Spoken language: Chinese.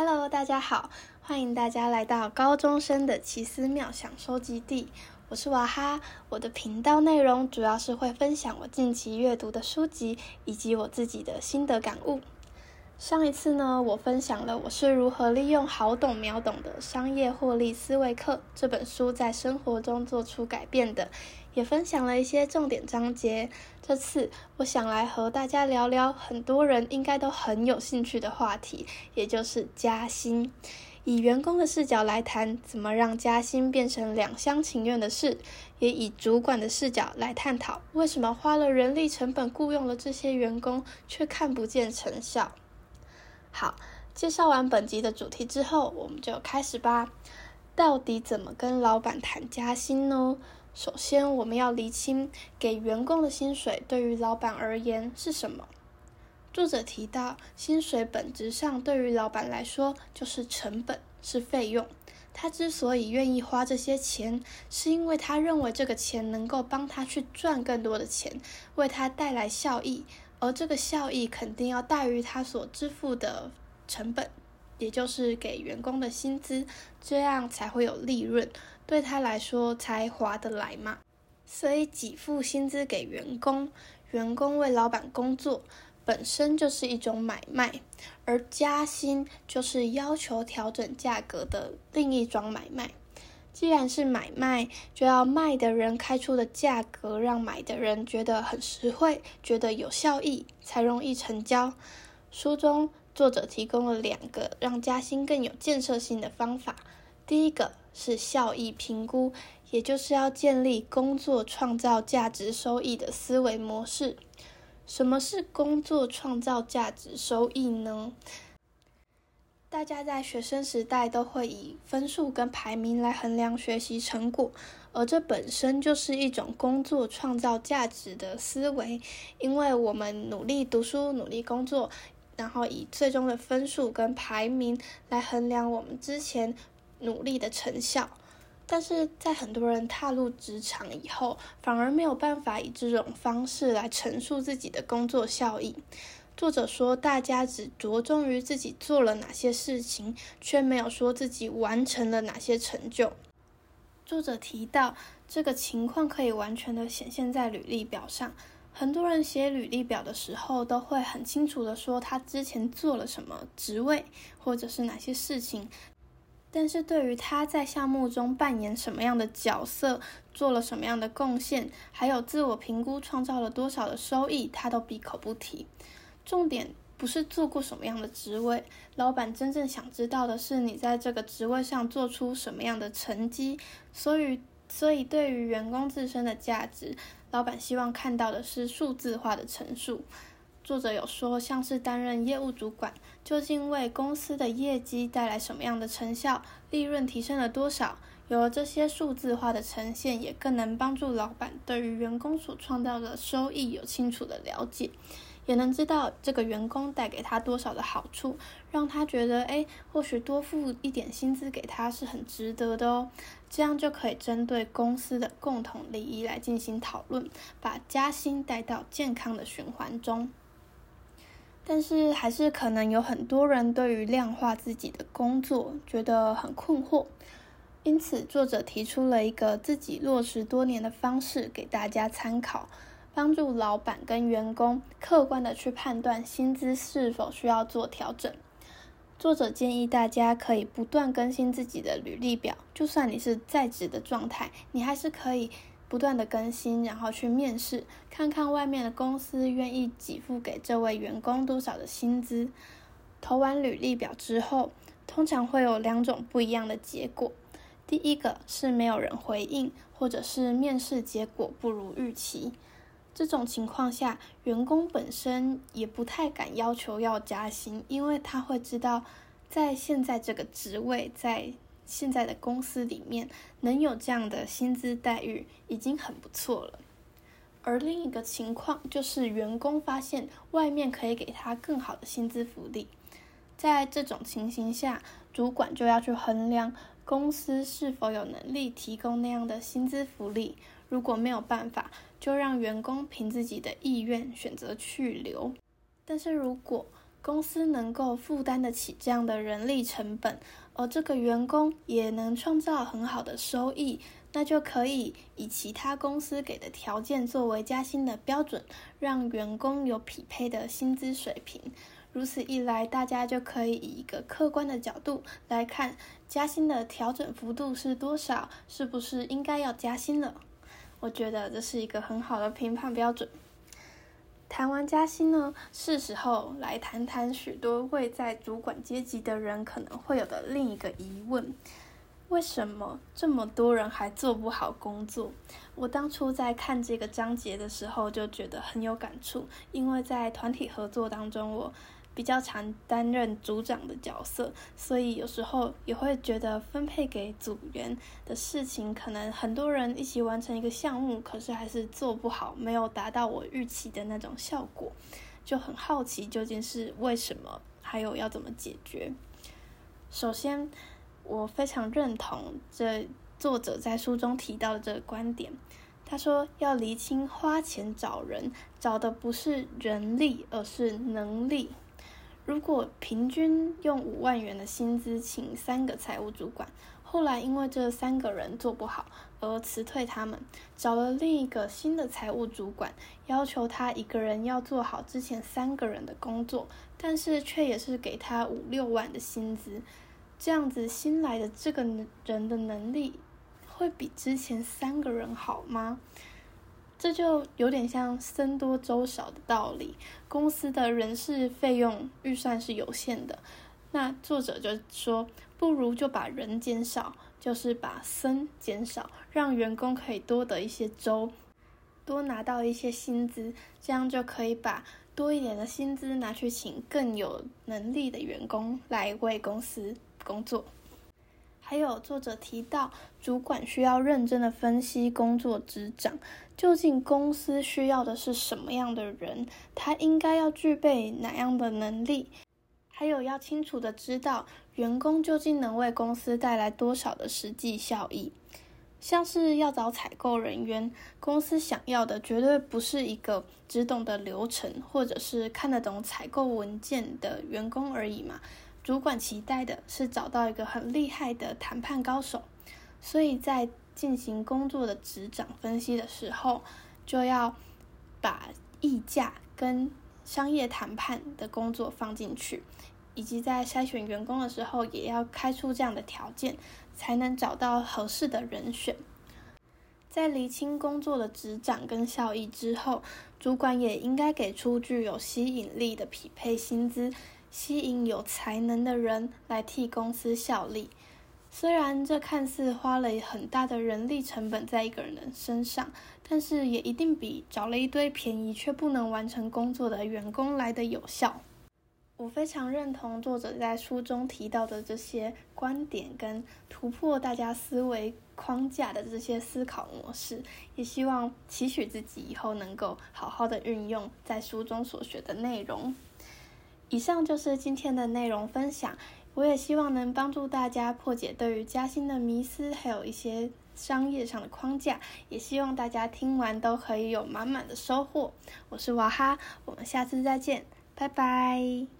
Hello，大家好，欢迎大家来到高中生的奇思妙想收集地。我是娃哈，我的频道内容主要是会分享我近期阅读的书籍以及我自己的心得感悟。上一次呢，我分享了我是如何利用好懂秒懂的商业获利思维课这本书在生活中做出改变的，也分享了一些重点章节。这次我想来和大家聊聊很多人应该都很有兴趣的话题，也就是加薪。以员工的视角来谈，怎么让加薪变成两厢情愿的事；也以主管的视角来探讨，为什么花了人力成本雇佣了这些员工，却看不见成效。好，介绍完本集的主题之后，我们就开始吧。到底怎么跟老板谈加薪呢？首先，我们要厘清给员工的薪水对于老板而言是什么。作者提到，薪水本质上对于老板来说就是成本，是费用。他之所以愿意花这些钱，是因为他认为这个钱能够帮他去赚更多的钱，为他带来效益。而这个效益肯定要大于他所支付的成本，也就是给员工的薪资，这样才会有利润，对他来说才划得来嘛。所以给付薪资给员工，员工为老板工作，本身就是一种买卖，而加薪就是要求调整价格的另一桩买卖。既然是买卖，就要卖的人开出的价格让买的人觉得很实惠，觉得有效益，才容易成交。书中作者提供了两个让加薪更有建设性的方法。第一个是效益评估，也就是要建立工作创造价值收益的思维模式。什么是工作创造价值收益呢？大家在学生时代都会以分数跟排名来衡量学习成果，而这本身就是一种工作创造价值的思维。因为我们努力读书、努力工作，然后以最终的分数跟排名来衡量我们之前努力的成效。但是在很多人踏入职场以后，反而没有办法以这种方式来陈述自己的工作效益。作者说，大家只着重于自己做了哪些事情，却没有说自己完成了哪些成就。作者提到，这个情况可以完全的显现在履历表上。很多人写履历表的时候，都会很清楚的说他之前做了什么职位，或者是哪些事情。但是对于他在项目中扮演什么样的角色，做了什么样的贡献，还有自我评估创造了多少的收益，他都闭口不提。重点不是做过什么样的职位，老板真正想知道的是你在这个职位上做出什么样的成绩。所以，所以对于员工自身的价值，老板希望看到的是数字化的陈述。作者有说，像是担任业务主管，究竟为公司的业绩带来什么样的成效，利润提升了多少？有了这些数字化的呈现，也更能帮助老板对于员工所创造的收益有清楚的了解。也能知道这个员工带给他多少的好处，让他觉得，哎，或许多付一点薪资给他是很值得的哦。这样就可以针对公司的共同利益来进行讨论，把加薪带到健康的循环中。但是，还是可能有很多人对于量化自己的工作觉得很困惑，因此作者提出了一个自己落实多年的方式给大家参考。帮助老板跟员工客观的去判断薪资是否需要做调整。作者建议大家可以不断更新自己的履历表，就算你是在职的状态，你还是可以不断的更新，然后去面试，看看外面的公司愿意给付给这位员工多少的薪资。投完履历表之后，通常会有两种不一样的结果。第一个是没有人回应，或者是面试结果不如预期。这种情况下，员工本身也不太敢要求要加薪，因为他会知道，在现在这个职位，在现在的公司里面，能有这样的薪资待遇已经很不错了。而另一个情况就是，员工发现外面可以给他更好的薪资福利，在这种情形下，主管就要去衡量公司是否有能力提供那样的薪资福利。如果没有办法，就让员工凭自己的意愿选择去留。但是如果公司能够负担得起这样的人力成本，而这个员工也能创造很好的收益，那就可以以其他公司给的条件作为加薪的标准，让员工有匹配的薪资水平。如此一来，大家就可以以一个客观的角度来看加薪的调整幅度是多少，是不是应该要加薪了？我觉得这是一个很好的评判标准。谈完加薪呢，是时候来谈谈许多位在主管阶级的人可能会有的另一个疑问：为什么这么多人还做不好工作？我当初在看这个章节的时候就觉得很有感触，因为在团体合作当中，我。比较常担任组长的角色，所以有时候也会觉得分配给组员的事情，可能很多人一起完成一个项目，可是还是做不好，没有达到我预期的那种效果，就很好奇究竟是为什么，还有要怎么解决。首先，我非常认同这作者在书中提到的这个观点，他说要厘清花钱找人，找的不是人力，而是能力。如果平均用五万元的薪资请三个财务主管，后来因为这三个人做不好而辞退他们，找了另一个新的财务主管，要求他一个人要做好之前三个人的工作，但是却也是给他五六万的薪资，这样子新来的这个人的能力会比之前三个人好吗？这就有点像僧多粥少的道理。公司的人事费用预算是有限的，那作者就说，不如就把人减少，就是把僧减少，让员工可以多得一些粥，多拿到一些薪资，这样就可以把多一点的薪资拿去请更有能力的员工来为公司工作。还有作者提到，主管需要认真的分析工作职掌，究竟公司需要的是什么样的人，他应该要具备哪样的能力，还有要清楚的知道员工究竟能为公司带来多少的实际效益。像是要找采购人员，公司想要的绝对不是一个只懂得流程或者是看得懂采购文件的员工而已嘛。主管期待的是找到一个很厉害的谈判高手，所以在进行工作的职掌分析的时候，就要把议价跟商业谈判的工作放进去，以及在筛选员工的时候，也要开出这样的条件，才能找到合适的人选。在厘清工作的职掌跟效益之后，主管也应该给出具有吸引力的匹配薪资。吸引有才能的人来替公司效力，虽然这看似花了很大的人力成本在一个人的身上，但是也一定比找了一堆便宜却不能完成工作的员工来的有效。我非常认同作者在书中提到的这些观点，跟突破大家思维框架的这些思考模式，也希望期许自己以后能够好好的运用在书中所学的内容。以上就是今天的内容分享，我也希望能帮助大家破解对于加薪的迷思，还有一些商业上的框架，也希望大家听完都可以有满满的收获。我是娃哈，我们下次再见，拜拜。